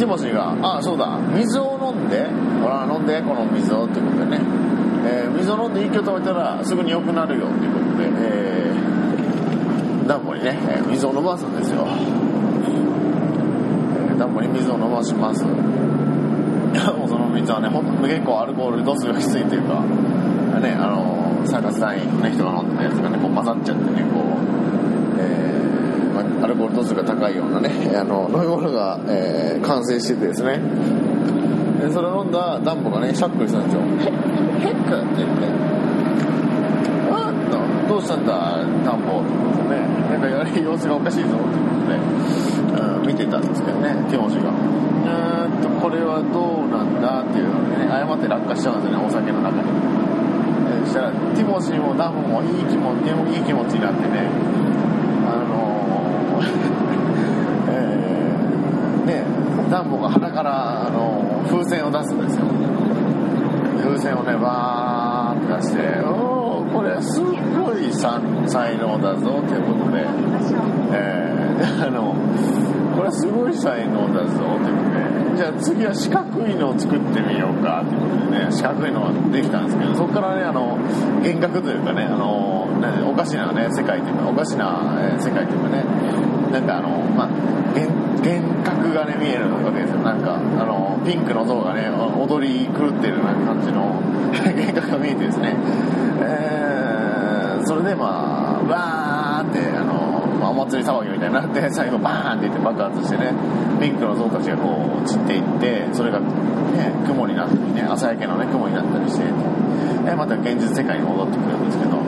ティモシーが、ああ、そうだ、水を飲んで、ほら、飲んで、この水をってことでね、えー水を飲んで息を止めたらすぐに良くなるよっていうことで、えー、ダンボにね、えー水を飲ますんですよ。えーダンボに水を飲まします。も うその水はね、ほんと結構アルコール度数がきついというか、ね、あのー、サーカス隊員の、ね、人が飲んでたやつがね、こう混ざっちゃってね、こう、えーアルコール度数が高いようなね、あの、飲み物が、えー完成しててですね、でそれを飲んだダンボがね、しゃっくりしたんですよ。ヘッ、ク？って言って、あーっと、どうしたんだ、ダンボ？ってことでね、なんかやり様子がおかしいぞってことで、うん、見てたんですけどね、ティモシーが。うーんと、これはどうなんだっていうのでね、誤って落下しちゃうんですよね、お酒の中に。えーそしたら、ティモシーもダンボもいい気持ち、いい気持ちになってね、あの えーね、ダンボが鼻から、あの風船を出すんですよ。風船をね、バーって出して、おー、これすっごい才能だぞということで、えー、あの、これすごい才能だぞということで、じゃあ次は四角いのを作ってみようかということでね、四角いのができたんですけど、そこからね、あの、幻覚というかね、あの、おかしなね、世界というか、おかしな、世界というかね、なんかあの、まあ、幻覚がね、見えるわけですよ。なんか、あの、ピンクの像がね、踊り狂ってるような感じの 幻覚が見えてですね、えー、それでまあ、わーって、あの、まあ、お祭り騒ぎみたいになって、最後バーンって言って爆発してね、ピンクの像たちがこう散っていって、それがね、雲になったりね、朝焼けのね、雲になったりして、えまた現実世界に戻ってくるんですけど、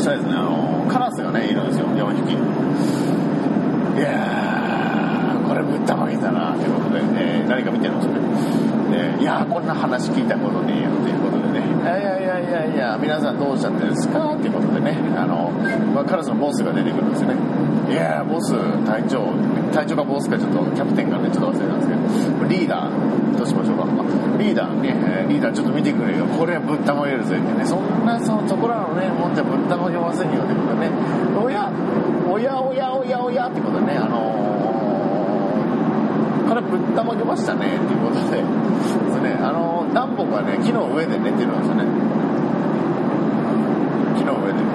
したらですね、あの、カラスがね、いるんですよ、4匹。いやー、これぶったまげだな、ということで、えー何か見てるんですよね。でいやー、こんな話聞いたことねえよ、ということでね、いやいやいやいやいや、皆さんどうしちゃってるんですかっていうことでね、あの、まあ、カラスのボスが出てくるんですよね。いやー、ボス、隊長、隊長かボスかちょっと、キャプテンかね、ちょっと忘れたんですけど、リーダー、リーダーね、リーダーちょっと見てくれよ。これはぶったまげるぜってね、そんな、その、そこらのね、もんじゃぶったまげませんよってことね、おや、おやおやおやおやってことね、あのーこれぶったまげましたねっていうことで、ですね、あのー、ダンボがね、木の上で寝てるんですよね。木の上でね、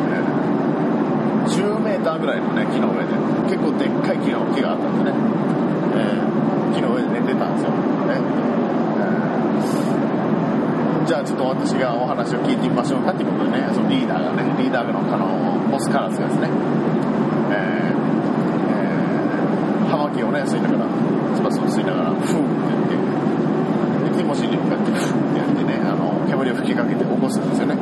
10メーターぐらいのね、木の上で、結構でっかい木の木があったんですね。えー木の上で寝てたんですよ。ねじゃあちょっと私がお話を聞いてみましょうかっていうことでね、そのリーダーがね、リーダーのあの、ボスカラスがですね、えーえー葉巻をね、吸いながら、つばつば吸いながら、フーって言って、でティモシーに向かってフーってやってね、あの、煙を吹きかけて起こすんですよね。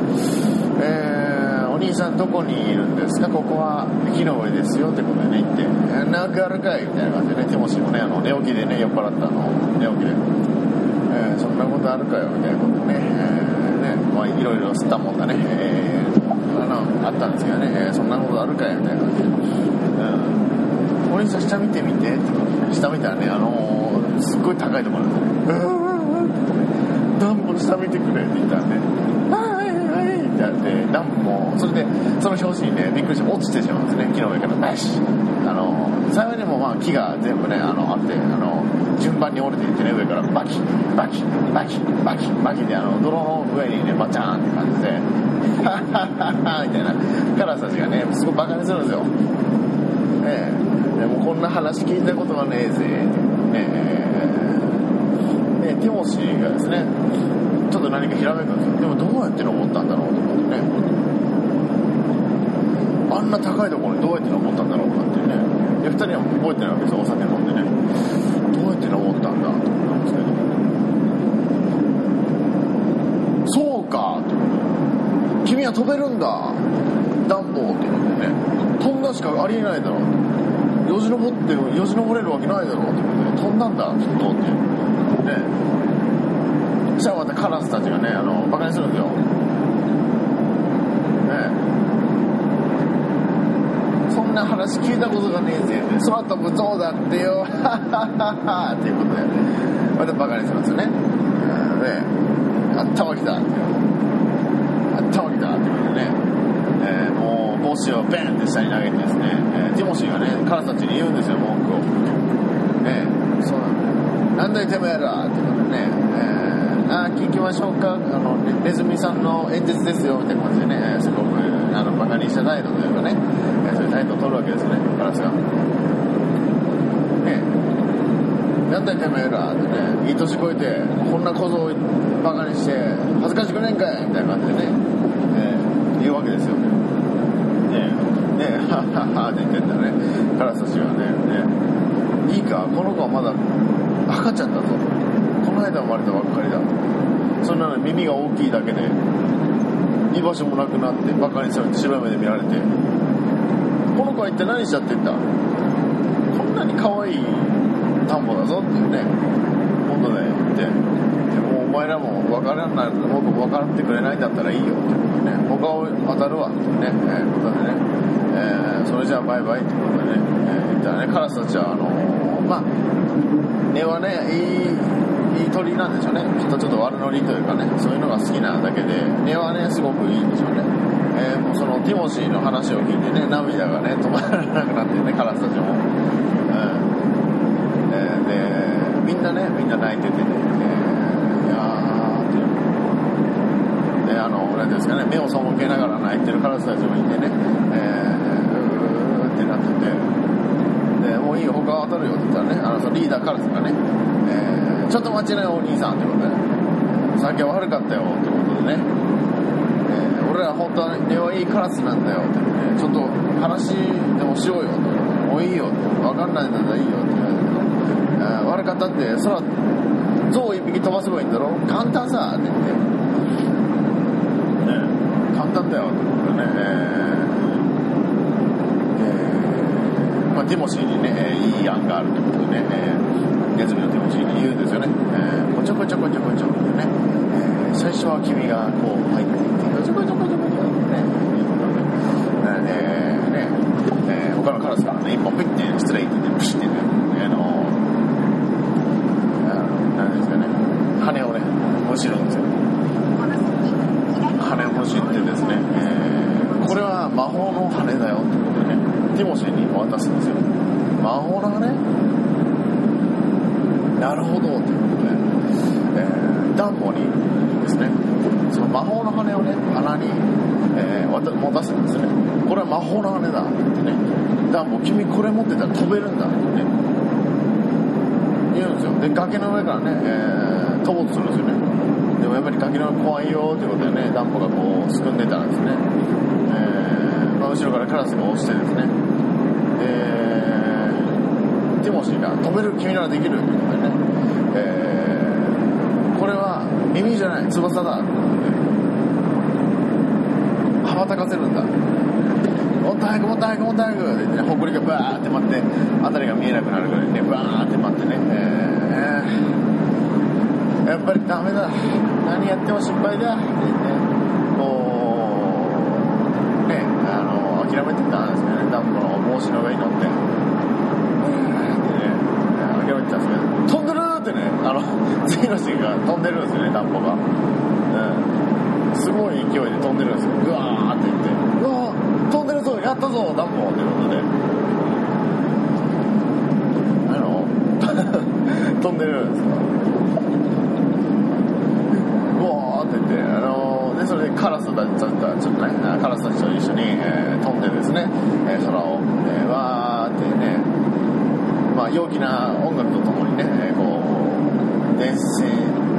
えー、お兄さんどこにいるんですか？ここは木の上ですよってことでね、言って、えーなんかあるかいみたいな感じでね、ティモシーもね、あの、寝起きでね、酔っ払ったあの、寝起きで、えーそんなことあるかよみたいなこと、えーね、まあいろいろ吸ったもんだね、えーあの、あったんですけどね、えーそんなことあるかよみたいな。感じで、うん、お兄さん下見てみて。下見たらね、あのーすっごい高いところなんですよね、ダンボ下見てくれって言ったんで、はいはい。ってやって、ダンボも、それで、その表紙にね、びっくりして落ちてしまうんですね、木の上から、バシッあの、幸いにもまあ木が全部ね、あの、あって、あの、順番に折れていってね、上からバキ、バキ、バキ、バキ、バキで、あの、泥の上にね、バチャーンって感じで、ハッハッハッハみたいな、カラスたちがね、すごいバカにするんですよ。ねえ、でもこんな話聞いたことがねえぜ、ねえ、ねティモシーがですね、ちょっと何かひらめくんですよ。でもどうやって登ったんだろうと思ってね。あんな高いところにどうやって登ったんだろうかっていうね。で、二人は覚えてないわけですよ、お酒飲んでね。どうやって登ったんだと思ったんですけど。そうかってことで君は飛べるんだ？ダンボって言ってね。飛んだしかありえないだろう。よじ登って、よじ登れるわけないだろうってことで、飛んだんだ、きっとって。ね。そしたらまたカラスたちがね、あの、バカにするんですよ。ねそんな話聞いたことがねえぜ。空飛ぶ象だってよ。ははははっていうことで、またバカにするんですよね。うんねあったわけだって。あったわけだってことでね。えーもう帽子をベンって下に投げてですね、えーティモシーがね、カラスたちに言うんですよ、文句を。ねそうなんだいてめえらってことでね、えー、あ聞きましょうか。あのネズミさんの演説ですよみたいな感じでね、すごくあのバカにした態度というかね、えーそういう態度を取るわけですねカラスが。ね。なんだいてめえらってねいい年こえてこんな小僧をバカにして恥ずかしくねえんかいみたいな感じでね、えー言うわけですよ。ね。はははって言ってんだね。カラスたちがね。ねいいか。この子はまだ赤ちゃんだぞ。この間生まれたばっかりだ。そんなの耳が大きいだけで。居場所もなくなってバカにされて白い目で見られて。この子は一体何しちゃってんだ。こんなに可愛い田んぼだぞっていうね。ことで言って。前らも分からない僕分かってくれないんだったらいいよってことでね。他を当たるわってね、えーことでね、えーそれじゃあバイバイってことでね、えー言ったらねカラスたちはあのまあ根はねいいいい鳥なんでしょうね。きっとちょっと悪ノリというかねそういうのが好きなだけで根はねすごくいいんでしょうね、えーもうそのティモシーの話を聞いてね涙がね止まらなくなってねカラスたちも、うん。えーでみんなねみんな泣いててね、えーいやーっていうていうんですかね目を背けながら泣いてるカラスたちもいてね、えー、うーってなっててでもういいよ他は当たるよって言ったらねあのそのリーダーカラスがね、えーちょっと待ちなよお兄さんってことでさっきは悪かったよってことでね、えー俺ら本当は根はいいカラスなんだよって言って、ちょっと話でもしようよってもういいよって分かんないんだったらいいよって言われてあー悪かったって空象を一匹飛ばせばいいんだろ？簡単さって言って、簡単だよってことでね、えーえー。まあ、ティモシーにね、えーいい案があるということでね、えーネズミのティモシーに言うんですよね、えー、こちょこちょこちょこちょってね、えー最初は君がこう入っていって、こちょこちょこちょこちょってね、いうことで、えーねえ。ー他のカラスからね、一本ピッて失礼って言って、プシッてね、あのあのなんですかね、羽をね、むしるんですよ。羽をむしってですね、えーこれは魔法の羽だよってことでね、ティモシーに渡すんですよ。魔法の羽なるほどということで、えーダンボにですね、その魔法の羽をね、鼻に、えー持たせるんですね。これは魔法の羽だ。って言ってね、ダンボ、君これ持ってたら飛べるんだ。ってね、言うんですよ。で、崖の上からね、えー飛ぼうとするんですよね。でもやっぱり崖の上怖いよってことでね、ダンボがこう、すくんでたらですね、えーまあ、後ろからカラスが押してですね、えーティモシーが飛べる君ならできるということでね、えーこれは耳じゃない。翼だということで羽ばたかせるんだ。もっと早くもっと早くもっと早く。って言ってね埃がバーって舞って辺りが見えなくなるぐらいねバーって舞ってね、えー。やっぱりダメだ。何やっても失敗だ。って言ってこうねあの諦めてたんですけどねダンボの帽子の上に乗って。諦めてたんですけど。飛んでるってねあの次のシーンが飛んでるんですよねダンボが、うん、すごい勢いで飛んでるんですよ。うわーって言って。うわー飛んでるぞやったぞダンボということで。あの 飛んでるんですよ。うわーって言って。あのでそれでカラスたちちょっとちょっとねカラスたちと一緒に、えー飛んでですね、えー空を、えーわーってねまあ、陽気な音楽とともにね、えーこう、電線、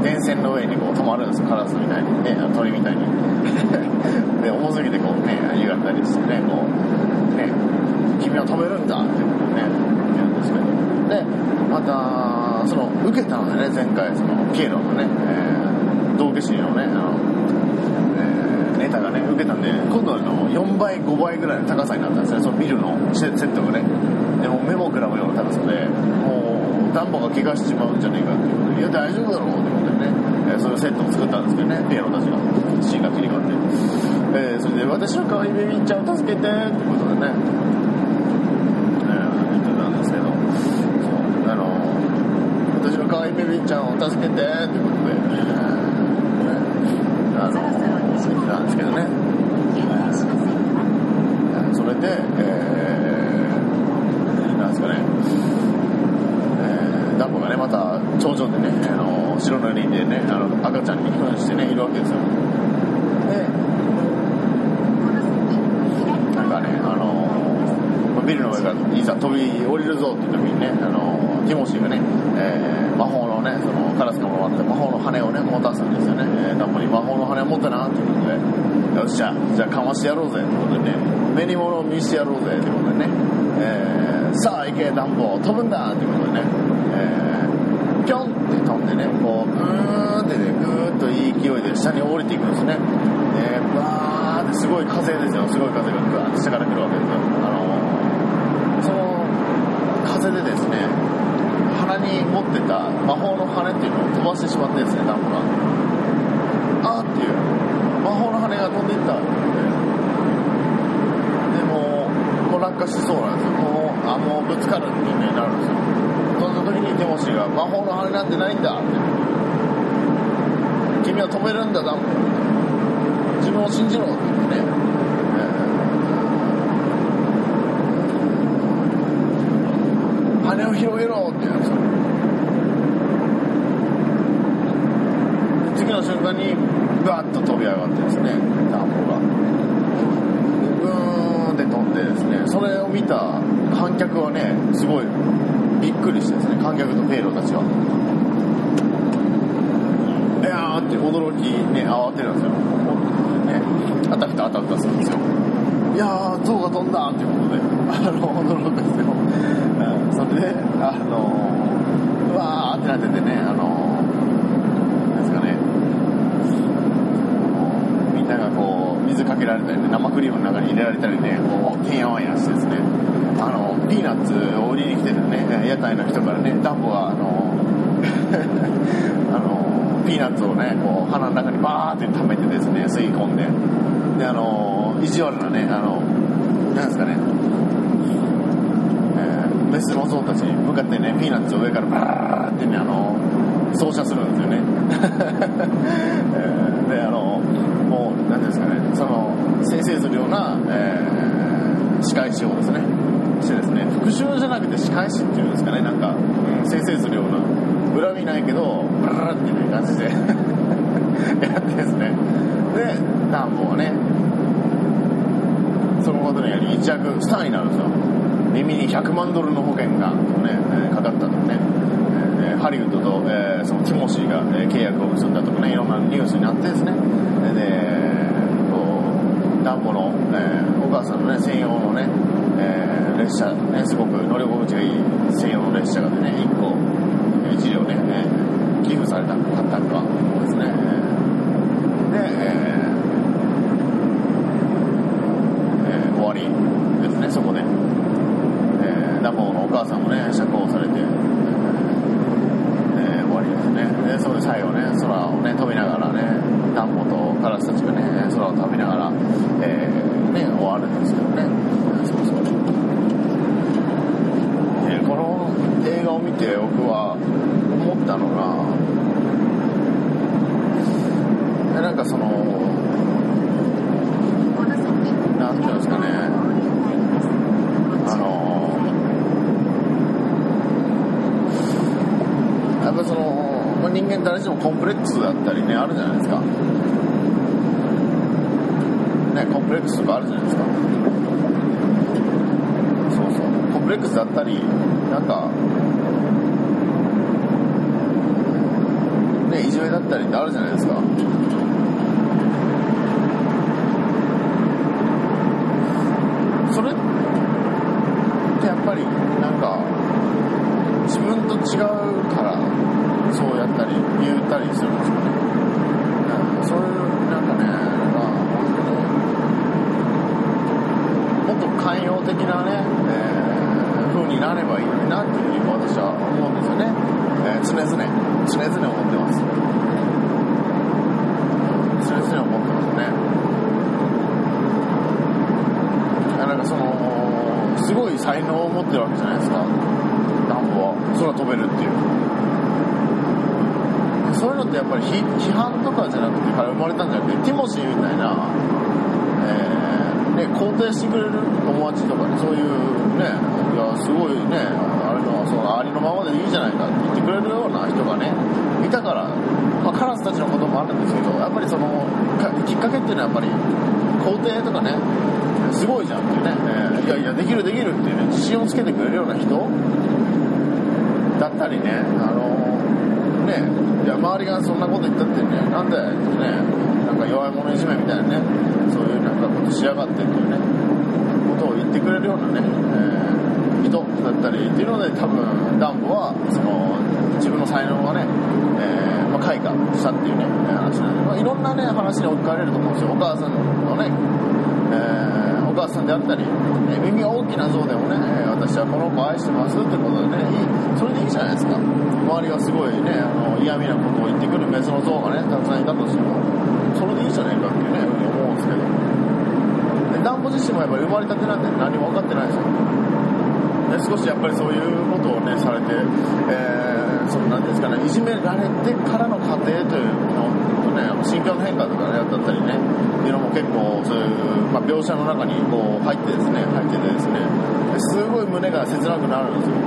電線の上にこう止まるんですよ、カラスみたいにね、鳥みたいに。で、重すぎてこうね、湯がったりしてね、こう、ね、君は飛べるんだってことをね、言うんですけど。で、また、その、受けたのでね、前回、その、ピエロのね、えー、道化師のね、あの、えーネタがね、受けたんで、今度はあの4倍、5倍ぐらいの高さになったんですね、そのビルのセセットがね。でも目もくらむような高さで、もう、ダンボが怪我しちまうんじゃねえかっていうことで、いや、大丈夫だろうってことでね、えーそういうセットを作ったんですけどね、ピエロたちが、シーンが切り替わって。えーそれで、私の可愛いベビーちゃんを助けてってことでね、えー言ってたんですけど、そう、あの、私の可愛いベビーちゃんを助けてってことで、えーねあの、言ってたんですけどね。それで、えー、なんですかね、えー、ダンボがねまた頂上でねあの白塗りねあの赤ちゃんに扮してねいるわけですよ。でなんかねあのビルの上からいざ飛び降りるぞって時にねあのティモシーがね、えー魔法のねそのカラスがもらって魔法の羽をね持たすんですよね、えー、ダンボに魔法の羽を持ったなっていうことでよっしゃじゃあかましてやろうぜってことでね目に物を見してやろうぜってことでね、えーさあ行けダンボ飛ぶんだってことでね、えー、ピョンって飛んでねこううーんってねぐーっといい勢いで下に降りていくんですね。でバーってすごい風ですよ。すごい風がぐわーって下から来るわけですよ。あのその風でですね鼻に持ってた魔法の羽っていうのを飛ばしてしまってですねダンボがあーっていう魔法の羽が飛んでいったってでもうもう落下しそうなんですよ。もうあもうぶつかるっていうねなるんですよ。んな時にテモシーが魔法の羽なんてないんだ。って君は止めるんだダンボ自分を信じろって言ってね、羽を広げろって言うんですよ。次の瞬間にバッと飛び上がってですねダンボが。でブーンって飛んでですねそれを見た観客はねすごいびっくりしてですね観客とペイロたちは。いやーって驚きね慌てるんですよ。ね。あたふたあたふたするんですよ。いやー象が飛んだっていうことであの驚くんですよ、それであのうわーってなっててねあのですかね。みんながこう水かけられたりね生クリームの中に入れられたりねこうてんやわんやしてですね。ピーナッツを売りに来てるね。屋台の人からね。ダンボがあの あのピーナッツをねこう鼻の中にバーって溜めてですね吸い込んで。であの意地悪なねあのなんですかね、えーメスの象たちに向かってねピーナッツを上からバーってねあの照射するんですよね、えーであのもう何ですかね。その先生するような、えー仕返しをですねしてですね。復讐じゃなくて仕返しっていうんですかね。なんか、うん生成するような。恨みないけどブラーっていう感じで。やってですね。でダンボはね。そのことにより一躍スターになるんですよ。耳に100万ドルの保険が、ねかかったとかね、ハリウッドと、えーそのティモシーが、えー契約を結んだとかね。いろんなニュースになってですね。でこの、えーお母さんのね専用のね、えー列車ねすごく乗り心地がいい専用の列車がね1個1両ね、えー寄付されたかったかですね。で、えーえー終わりですねそこで、えーダンボのお母さんもね釈放されて、えー終わりですねでそれで最後ね空をね飛びながらねダンボとカラスたちがね空を飛びながら、えーね終わるんですけどねそうそうでこの映画を見て僕は思ったのがえなんかそのなんていうんですかねあのやっぱそのまあ人間誰しもコンプレックスだったりねあるじゃないですか。ねコンプレックスとかあるじゃないですか。そうそう。コンプレックスだったりなんかねいじめだったりってあるじゃないですかそれってやっぱりなんか自分と違うからそうやったり言ったりするんですよねうんそういうなんかねまあ本当にもっと寛容的なね、えー風になればいいのになっていうふうに私は思うんですよね、えー常々常々思ってます。常々思ってますね。なんかそのすごい才能を持ってるわけじゃないですか。ダンボは。空飛べるっていう。そういうのってやっぱり批判とかじゃなくてから生まれたんじゃなくてティモシーみたいな、ね、肯定してくれる友達とかねそういうねいやすごいねあるのそのありのままでいいじゃないかって言ってくれるような人がねいたから、まあ、カラスたちのこともあるんですけどやっぱりそのきっかけっていうのはやっぱり肯定とかねすごいじゃんっていうね、えー、いやいやできるできるっていうね自信をつけてくれるような人だったりねあのねいや周りがそんなこと言ったってねなんだよってねなんか弱い者いじめみたいなねそういうなことしやがってっていうねことを言ってくれるようなね、えー、人だったりっていうので多分ダンボはその自分の才能がね、えーまあ、開花したっていうね話なんで、まあ、いろんなね話に置き換えれると思うんですよ。お母さんのね、えーお母さんであったり、耳が大きな像でもね、私はこの子を愛してますってことでねいいそれでいいじゃないですか。周りがすごいねあの嫌味なことを言ってくる別の像がねたくさんいたとしてもそれでいいじゃないかっていうね思うんですけど。でダンボ自身もやっぱり生まれたてなんで何も分かってないですよ。で少しやっぱりそういうことをねされて、えー、そのなんですかねいじめられてからの過程というのとね心境の変化とかねだったりねっていうのも結構そういう、まあ、描写の中にこう入ってですね入っててですねすごい胸が切なくなるんですよ。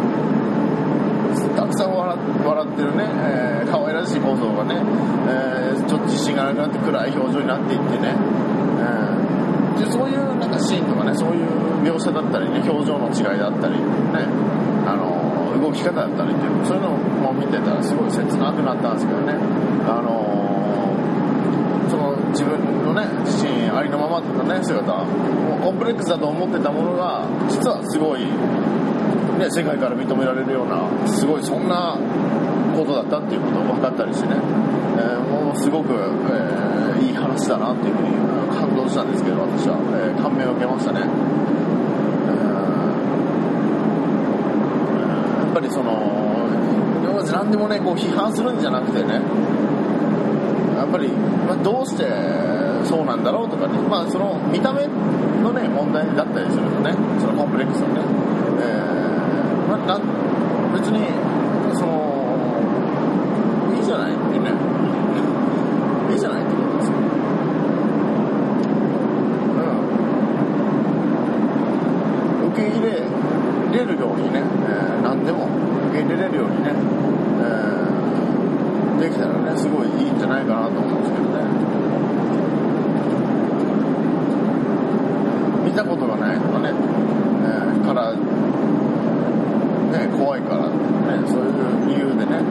たくさん笑笑ってるね、えー、可愛らしい構造がね、えー、ちょっと自信がなくなって暗い表情になっていってね、でそういうなんかシーンとかねそういう描写だったりね表情の違いだったりねあの動き方だったりっていうそういうのも見てたらすごい切なくなったんですけどね。あのその自分のね自身ありのままのね姿コンプレックスだと思ってたものが実はすごい、ね、世界から認められるようなすごいそんなことだったっていうことが分かったりしてね、えー、もうすごく、えー、いい話だなっていうふうに感動したんですけど私は、えー、感銘を受けましたね、えー、やっぱりその何でもねこう批判するんじゃなくてねやっぱり、まあ、どうしてそうなんだろうとかね、まあ、その見た目のね問題だったりするとねそのコンプレックスのね、えーまあ、な別にそのいいじゃないっていうねいいじゃないってことですようん。受け入れれるようにね、えー、何でも。受け入れれるようにね、えーできたらねすごいいいんじゃないかなと思うんですけどね見たことがないとかね、えー、からね怖いからねそういう理由でね、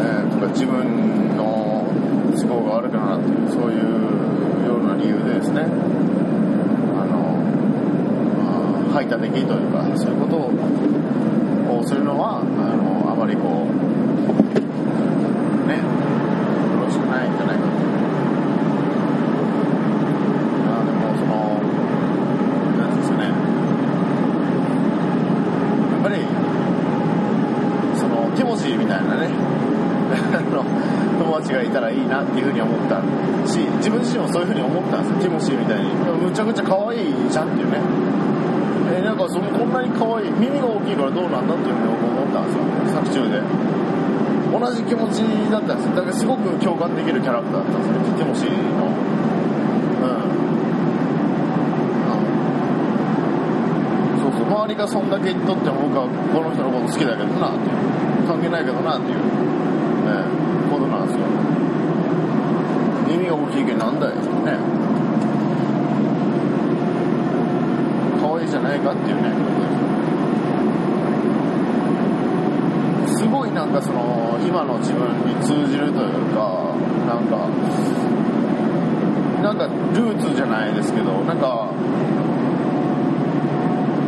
えー、とか自分の都合が悪くなるっていうそういうような理由でですねあの、まあ、排他的というかそういうことをするのはあのあまりこうね、よろしくないんじゃないかと。まあでも、その、なんですかね、やっぱり、その、ティモシーみたいなね、友達がいたらいいなっていうふうに思ったし、自分自身もそういうふうに思ったんですよ、ティモシーみたいに。むちゃくちゃ可愛いじゃんっていうね。えー、なんかそのこんなに可愛い耳が大きいからどうなんだっていうふうに思ったんですよ。作中で。同じ気持ちだったんですよ。だからすごく共感できるキャラクターだったんですよティモシーの。うん。そうそう。周りがそんだけ言っとっても僕はこの人のこと好きだけどなっていう。関係ないけどなっていう、耳が大きいけどなんだよ。ね。可愛いじゃないかっていうね。すごいなんかその今の自分に通じるというかなんかなんかルーツじゃないですけどなんか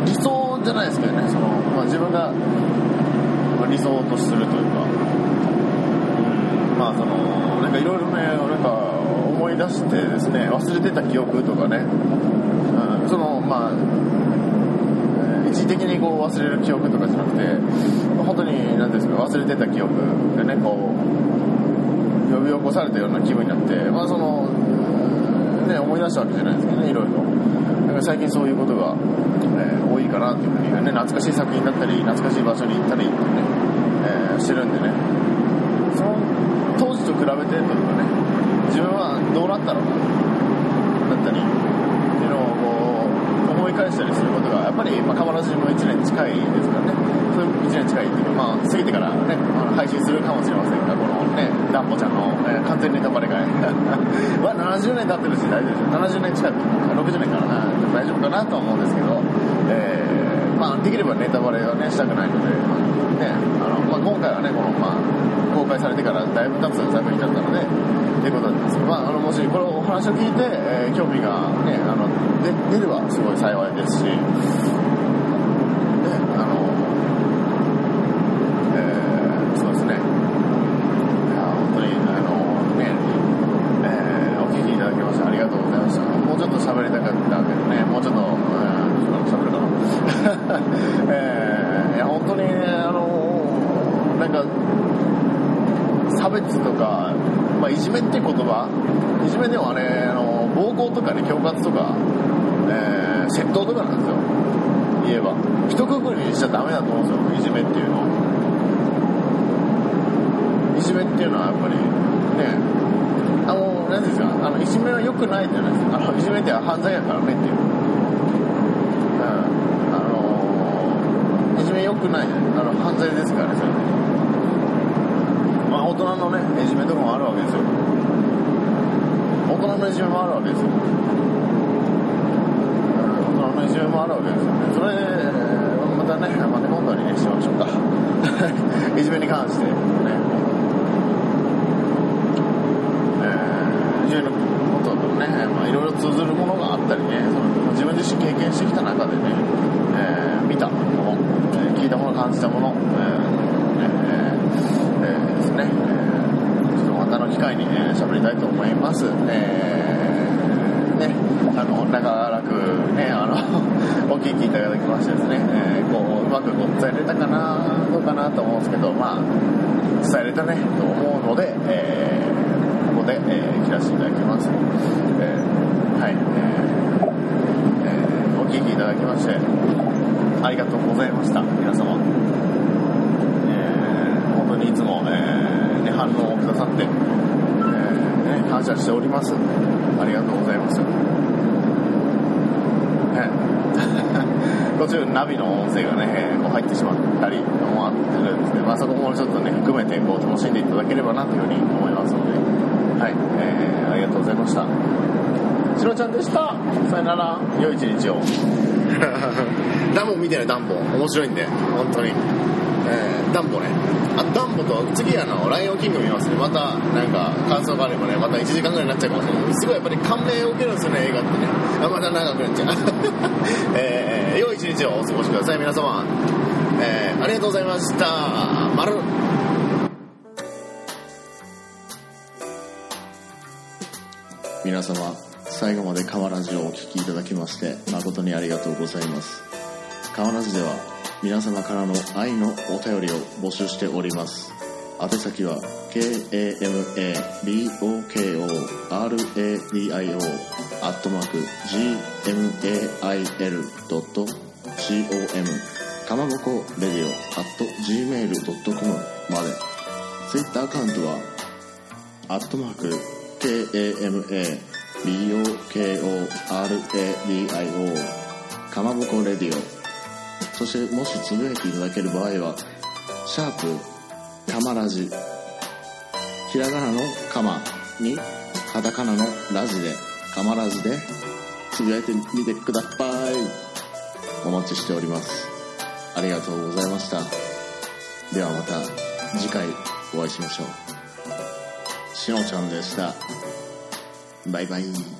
理想じゃないですけどね。その、まあ、自分が理想とするというか。まあそのなんかいろいろねなんか思い出してですね忘れてた記憶とかね、うん、そのまあ一時的にこう忘れる記憶とかじゃなくて本当に何ですか忘れてた記憶でねこう呼び起こされたような気分になってまあそのね思い出したわけじゃないですけどねいろいろ。だか最近そういうことが、えー、多いかなっていうふうにね懐かしい作品だったり懐かしい場所に行ったりってね、えー、してるんでね。そと比べてというかね自分はどうなったのかだったりっていうのをこう思い返したりすることがやっぱり、まあ、河原市も1年近いですからねそ1年近いっていうか、まあ、過ぎてからね、あの配信するかもしれませんが、このね、ダンボちゃんの、えー完全ネタバレ会。は70年経ってるし大丈夫です。70年近く、60年からな、大丈夫かなと思うんですけど、えーまあ、できればネタバレはね、したくないので、ね、あの、まあ、今回はね、この、まあ、公開されてからだいぶ経つ作品だったので、ということなんですけど、まあ、あの、もしこのお話を聞いて、えー興味がね、あの、で出ればすごい幸いですし、ね、あの、えーそうですね。いや、本当に、あの、ね、えーお聞きいただきましてありがとうございました。もうちょっと喋りたかったけどね、もうちょっと、うん、喋るかな。えーいや、本当に、あの、なんか、差別とか、まあ、いじめっていう言葉、いじめではね、あの、暴行とかね、恐喝とか、えー窃盗とかなんですよ。言えば。一括りにしちゃダメだと思うんですよ、いじめっていうの。いじめっていうのはやっぱり、ね、あの、何ですか、あの、いじめは良くないじゃないですか。あの、いじめって犯罪やからねっていう。うん。あの、いじめ良くない、あの、犯罪ですからね、それまあ、大人のね、いじめとかもあるわけですよ。大人のいじめもあるわけですよ。大人のいじめもあるわけですよね。それ、またね、また今度にね、しましょうか。いじめに関して、ね。えー、いじめのこととね、まあ、いろいろ通ずるものがあったりね、その自分自身経験してきた中でね、えー見たもの、えー聞いたもの、感じたもの、えーねえーえーですね、えーちょっとまたの機会にね、喋りたいと思います。えーね、あの、長らくね、あの、お聞きいただきましてですね、えーこう、うまくこう伝えれたかな、どうかなと思うんですけど、まあ、伝えれたね、と思うので、えーここで、えー切らせていただきます。えーはい、えーえーお聞きいただきまして、ありがとうございました、皆様。えー本当にいつも、えーね、反応をくださって、えーね、感謝しております。ありがとうございます。途中ナビの音声がね、えーこう入ってしまったりもあってるんですけど、まあ、そこもちょっとね、含めてこう楽しんでいただければなというふうに思いますので、はい、えーありがとうございました。しろちゃんでした。さよなら。良い一日を。ダンボ見てな、ダンボ。面白いんで、本当に。えー、ダンボね。あ、ダンボと、次あの、ライオンキング見ますね。また、なんか、感想があればね、また1時間ぐらいになっちゃうかもしれない。すごいやっぱり感銘を受けるんですよね、映画ってね。また長くなっちゃう。えー、良い一日をお過ごしください、皆様。えー、ありがとうございました。丸。皆様最後まで川ラジオをお聴きいただきまして誠にありがとうございます川ラジでは皆様からの愛のお便りを募集しております宛先は KAMABOKORADIO アットマーク GMAIL.com かまぼこレディオ at gmail.com まで。Twitter アカウントはアットマーク KAMABOKORADIO かまぼこレディオ。そしてもしつぶやいていただける場合はシャープかまラジ。ひらがなのかまにカタカナのラジでかまラジでつぶやいてみてください。お待ちしております。ありがとうございました。ではまた次回お会いしましょう。しのちゃんでした。バイバイ。